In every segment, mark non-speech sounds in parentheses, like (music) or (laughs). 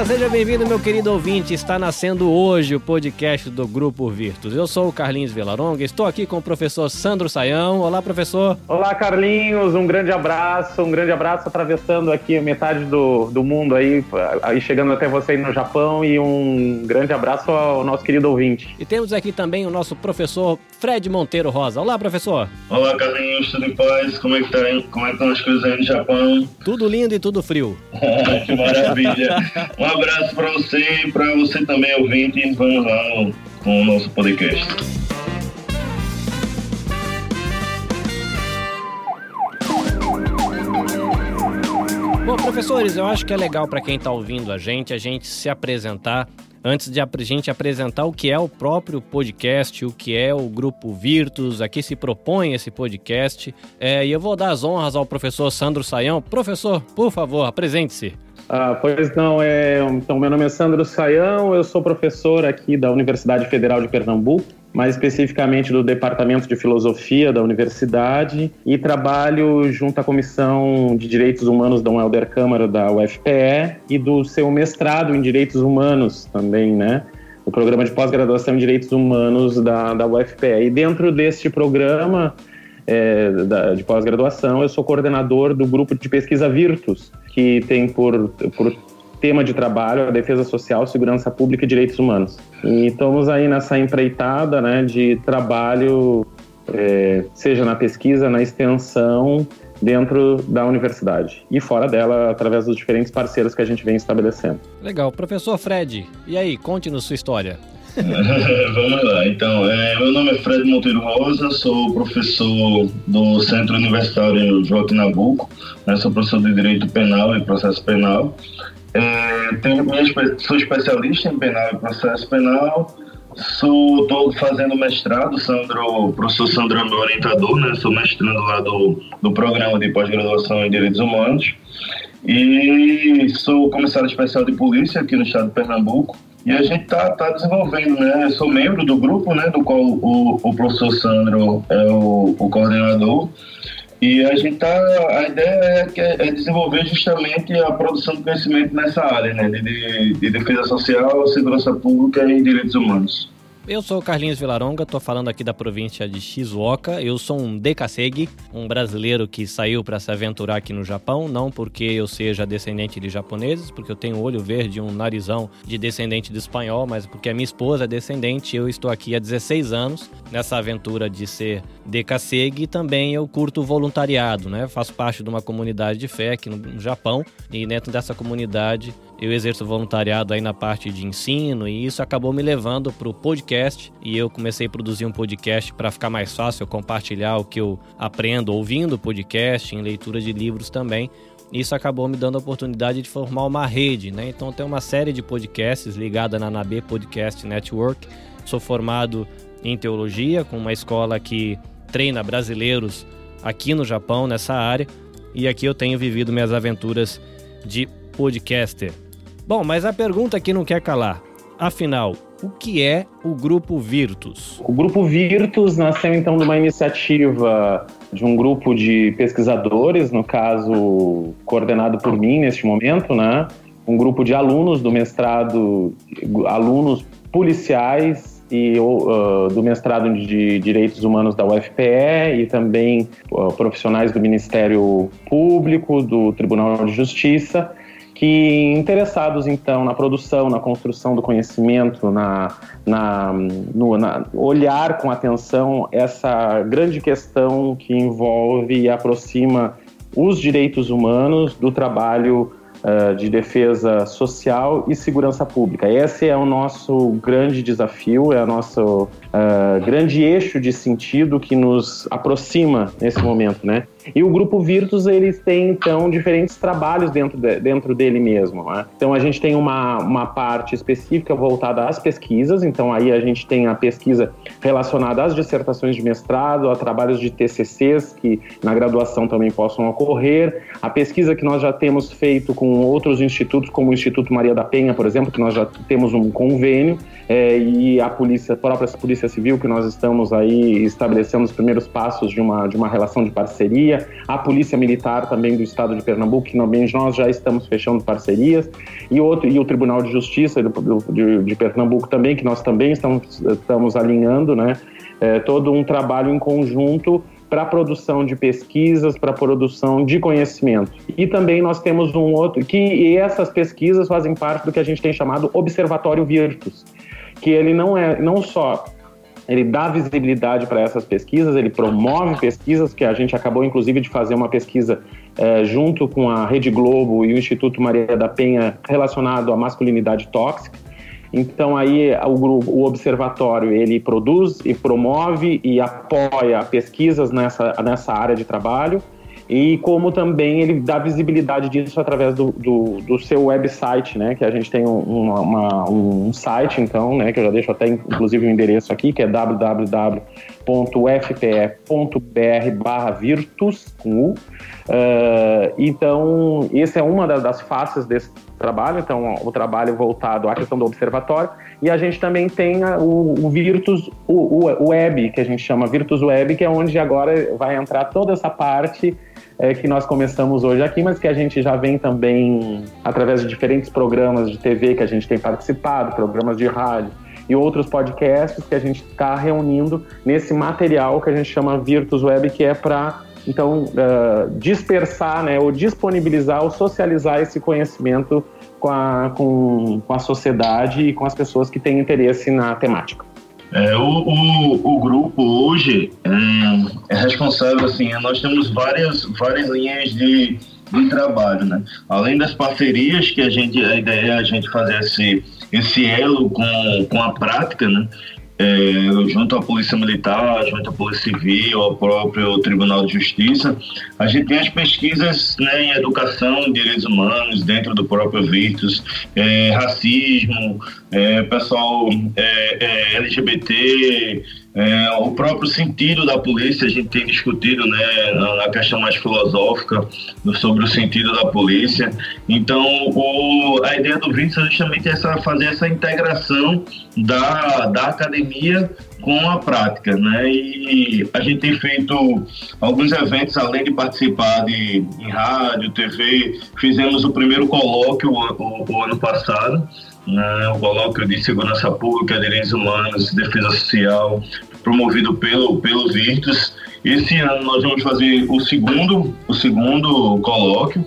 Olá, seja bem-vindo, meu querido ouvinte. Está nascendo hoje o podcast do Grupo Virtus. Eu sou o Carlinhos Vilaronga, estou aqui com o professor Sandro Saião. Olá, professor. Olá, Carlinhos. Um grande abraço, um grande abraço atravessando aqui metade do, do mundo aí, aí chegando até você aí no Japão e um grande abraço ao nosso querido ouvinte. E temos aqui também o nosso professor Fred Monteiro Rosa. Olá, professor. Olá, Carlinhos, tudo em paz? Como é que, tá, como é que estão as coisas aí no Japão? Tudo lindo e tudo frio. (laughs) que maravilha. (laughs) Abraço para você e para você também, ouvinte. Vamos lá no, com o nosso podcast. Bom, professores, eu acho que é legal para quem está ouvindo a gente, a gente se apresentar antes de a gente apresentar o que é o próprio podcast, o que é o Grupo Virtus, a que se propõe esse podcast. É, e eu vou dar as honras ao professor Sandro Saião. Professor, por favor, apresente-se. Ah, pois não, é, então meu nome é Sandro Saião, eu sou professor aqui da Universidade Federal de Pernambuco, mais especificamente do Departamento de Filosofia da Universidade, e trabalho junto à Comissão de Direitos Humanos da Helder Câmara da UFPE e do seu mestrado em Direitos Humanos também, né? O programa de pós-graduação em Direitos Humanos da, da UFPE. E dentro deste programa, é, da, de pós-graduação, eu sou coordenador do grupo de pesquisa Virtus, que tem por, por tema de trabalho a defesa social, segurança pública e direitos humanos. E estamos aí nessa empreitada né, de trabalho, é, seja na pesquisa, na extensão, dentro da universidade e fora dela, através dos diferentes parceiros que a gente vem estabelecendo. Legal. Professor Fred, e aí, conte-nos sua história. (laughs) Vamos lá, então, é, meu nome é Fred Monteiro Rosa, sou professor do Centro Universitário Joaquim Nabuco, né, sou professor de Direito Penal e Processo Penal. É, tenho, sou especialista em penal e processo penal, sou estou fazendo mestrado, Sandro, professor Sandro é meu orientador, né, sou mestrando lá do, do programa de pós-graduação em Direitos Humanos. E sou comissário especial de polícia aqui no estado de Pernambuco. E a gente está tá desenvolvendo, né? Eu sou membro do grupo, né? Do qual o, o professor Sandro é o, o coordenador. E a gente tá. A ideia é, é, desenvolver justamente a produção de conhecimento nessa área, né? De, de defesa social, segurança pública e direitos humanos. Eu sou o Carlinhos Vilaronga, tô falando aqui da província de Shizuoka. Eu sou um dekasegi, um brasileiro que saiu para se aventurar aqui no Japão, não porque eu seja descendente de japoneses, porque eu tenho olho verde e um narizão de descendente de espanhol, mas porque a minha esposa é descendente. Eu estou aqui há 16 anos nessa aventura de ser dekasegi e também eu curto voluntariado, né? Faço parte de uma comunidade de fé aqui no Japão e dentro dessa comunidade eu exerço voluntariado aí na parte de ensino e isso acabou me levando para o podcast e eu comecei a produzir um podcast para ficar mais fácil compartilhar o que eu aprendo ouvindo podcast, em leitura de livros também. Isso acabou me dando a oportunidade de formar uma rede, né? Então tem uma série de podcasts ligada na NAB Podcast Network. Sou formado em teologia com uma escola que treina brasileiros aqui no Japão nessa área e aqui eu tenho vivido minhas aventuras de podcaster. Bom, mas a pergunta que não quer calar. Afinal, o que é o Grupo Virtus? O Grupo Virtus nasceu então de uma iniciativa de um grupo de pesquisadores, no caso coordenado por mim neste momento, né? Um grupo de alunos do mestrado, alunos policiais e uh, do mestrado de Direitos Humanos da UFPE e também uh, profissionais do Ministério Público, do Tribunal de Justiça que interessados então na produção, na construção do conhecimento, na, na, no, na olhar com atenção essa grande questão que envolve e aproxima os direitos humanos do trabalho uh, de defesa social e segurança pública. Esse é o nosso grande desafio, é o nosso uh, grande eixo de sentido que nos aproxima nesse momento, né? E o grupo Virtus, eles têm, então, diferentes trabalhos dentro, de, dentro dele mesmo. Né? Então, a gente tem uma, uma parte específica voltada às pesquisas, então aí a gente tem a pesquisa relacionada às dissertações de mestrado, a trabalhos de TCCs que na graduação também possam ocorrer, a pesquisa que nós já temos feito com outros institutos, como o Instituto Maria da Penha, por exemplo, que nós já temos um convênio, é, e a polícia, a própria Polícia Civil, que nós estamos aí estabelecendo os primeiros passos de uma, de uma relação de parceria, a Polícia Militar também do Estado de Pernambuco, que também nós já estamos fechando parcerias, e, outro, e o Tribunal de Justiça do, de, de Pernambuco também, que nós também estamos, estamos alinhando, né? É, todo um trabalho em conjunto para a produção de pesquisas, para a produção de conhecimento. E também nós temos um outro, que e essas pesquisas fazem parte do que a gente tem chamado Observatório Virtus, que ele não é não só ele dá visibilidade para essas pesquisas, ele promove pesquisas, que a gente acabou inclusive de fazer uma pesquisa é, junto com a Rede Globo e o Instituto Maria da Penha relacionado à masculinidade tóxica. Então aí o, grupo, o observatório ele produz e promove e apoia pesquisas nessa, nessa área de trabalho e como também ele dá visibilidade disso através do, do, do seu website, né? Que a gente tem um, uma, um site, então, né? Que eu já deixo até inclusive o endereço aqui, que é www.fpe.br barra virtus, com U. Uh, então, essa é uma das faces desse trabalho, então o trabalho voltado à questão do observatório, e a gente também tem o, o Virtus o, o, Web, que a gente chama Virtus Web, que é onde agora vai entrar toda essa parte é, que nós começamos hoje aqui, mas que a gente já vem também através de diferentes programas de TV que a gente tem participado, programas de rádio e outros podcasts que a gente está reunindo nesse material que a gente chama Virtus Web, que é para então uh, dispersar, né, ou disponibilizar ou socializar esse conhecimento com a, com, com a sociedade e com as pessoas que têm interesse na temática. É, o, o, o, grupo hoje é, é, responsável, assim, nós temos várias, várias linhas de, de trabalho, né? Além das parcerias que a gente, a ideia é a gente fazer esse, esse elo com, com a prática, né? É, junto à Polícia Militar, junto à Polícia Civil, ao próprio Tribunal de Justiça, a gente tem as pesquisas né, em educação, direitos humanos, dentro do próprio Virtus, é, racismo, é, pessoal é, é, LGBT, é, o próprio sentido da polícia, a gente tem discutido né, na questão mais filosófica sobre o sentido da polícia. Então, o, a ideia do Vintes é justamente fazer essa integração da, da academia com a prática, né? E a gente tem feito alguns eventos, além de participar de, em rádio, TV, fizemos o primeiro colóquio o, o, o ano passado, o colóquio de segurança pública, direitos humanos, defesa social, promovido pelo, pelo Virtus. Esse ano nós vamos fazer o segundo, o segundo colóquio.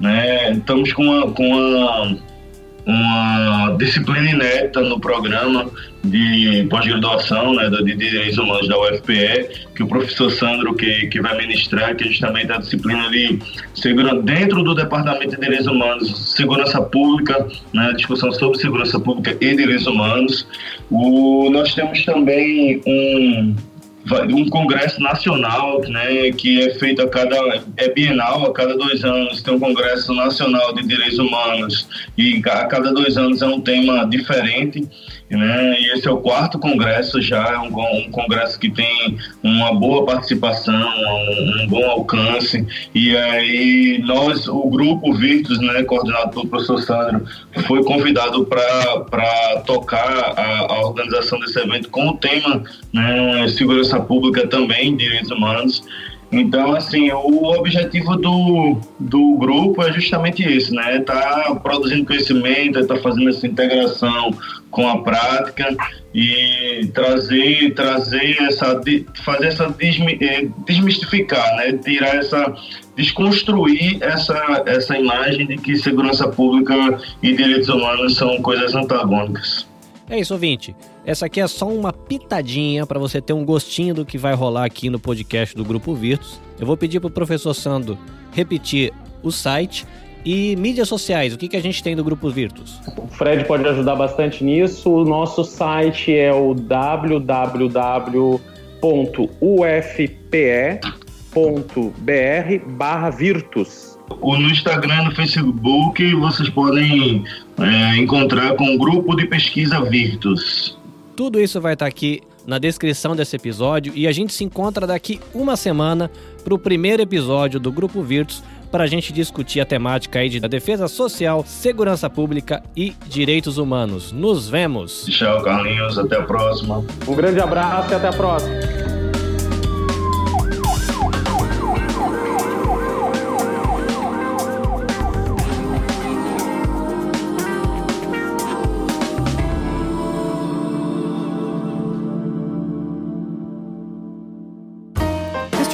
Né? Estamos com uma, com uma, uma disciplina inédita no programa de pós-graduação né, de Direitos Humanos da UFPE, que o professor Sandro que, que vai ministrar, que é justamente a disciplina de segurança dentro do Departamento de Direitos Humanos, Segurança Pública, né, discussão sobre segurança pública e direitos humanos. O, nós temos também um um congresso nacional, né, que é feito a cada é bienal, a cada dois anos tem um congresso nacional de direitos humanos. E a cada dois anos é um tema diferente né? E esse é o quarto congresso já, é um, um congresso que tem uma boa participação, um, um, bom alcance. E aí nós, o grupo Virtus, né, coordenado pelo professor Sandro, foi convidado para tocar a, a, organização desse evento com o tema né, segurança pública também, direitos humanos. Então, assim, o objetivo do, do grupo é justamente isso, né? Tá produzindo conhecimento, tá fazendo essa integração com a prática e trazer, trazer essa, fazer essa eh, desmistificar, né? Tirar essa, desconstruir essa, essa imagem de que segurança pública e direitos humanos são coisas antagônicas. É isso, ouvinte. Essa aqui é só uma pitadinha para você ter um gostinho do que vai rolar aqui no podcast do Grupo Virtus. Eu vou pedir para o professor Sandro repetir o site e mídias sociais. O que, que a gente tem do Grupo Virtus? O Fred pode ajudar bastante nisso. O nosso site é o www.ufpe.br barra Virtus o, no Instagram e no Facebook vocês podem é, encontrar com o grupo de pesquisa Virtus. Tudo isso vai estar aqui na descrição desse episódio e a gente se encontra daqui uma semana para o primeiro episódio do Grupo Virtus para a gente discutir a temática aí de defesa social, segurança pública e direitos humanos. Nos vemos! Tchau, Carlinhos. Até a próxima. Um grande abraço e até a próxima.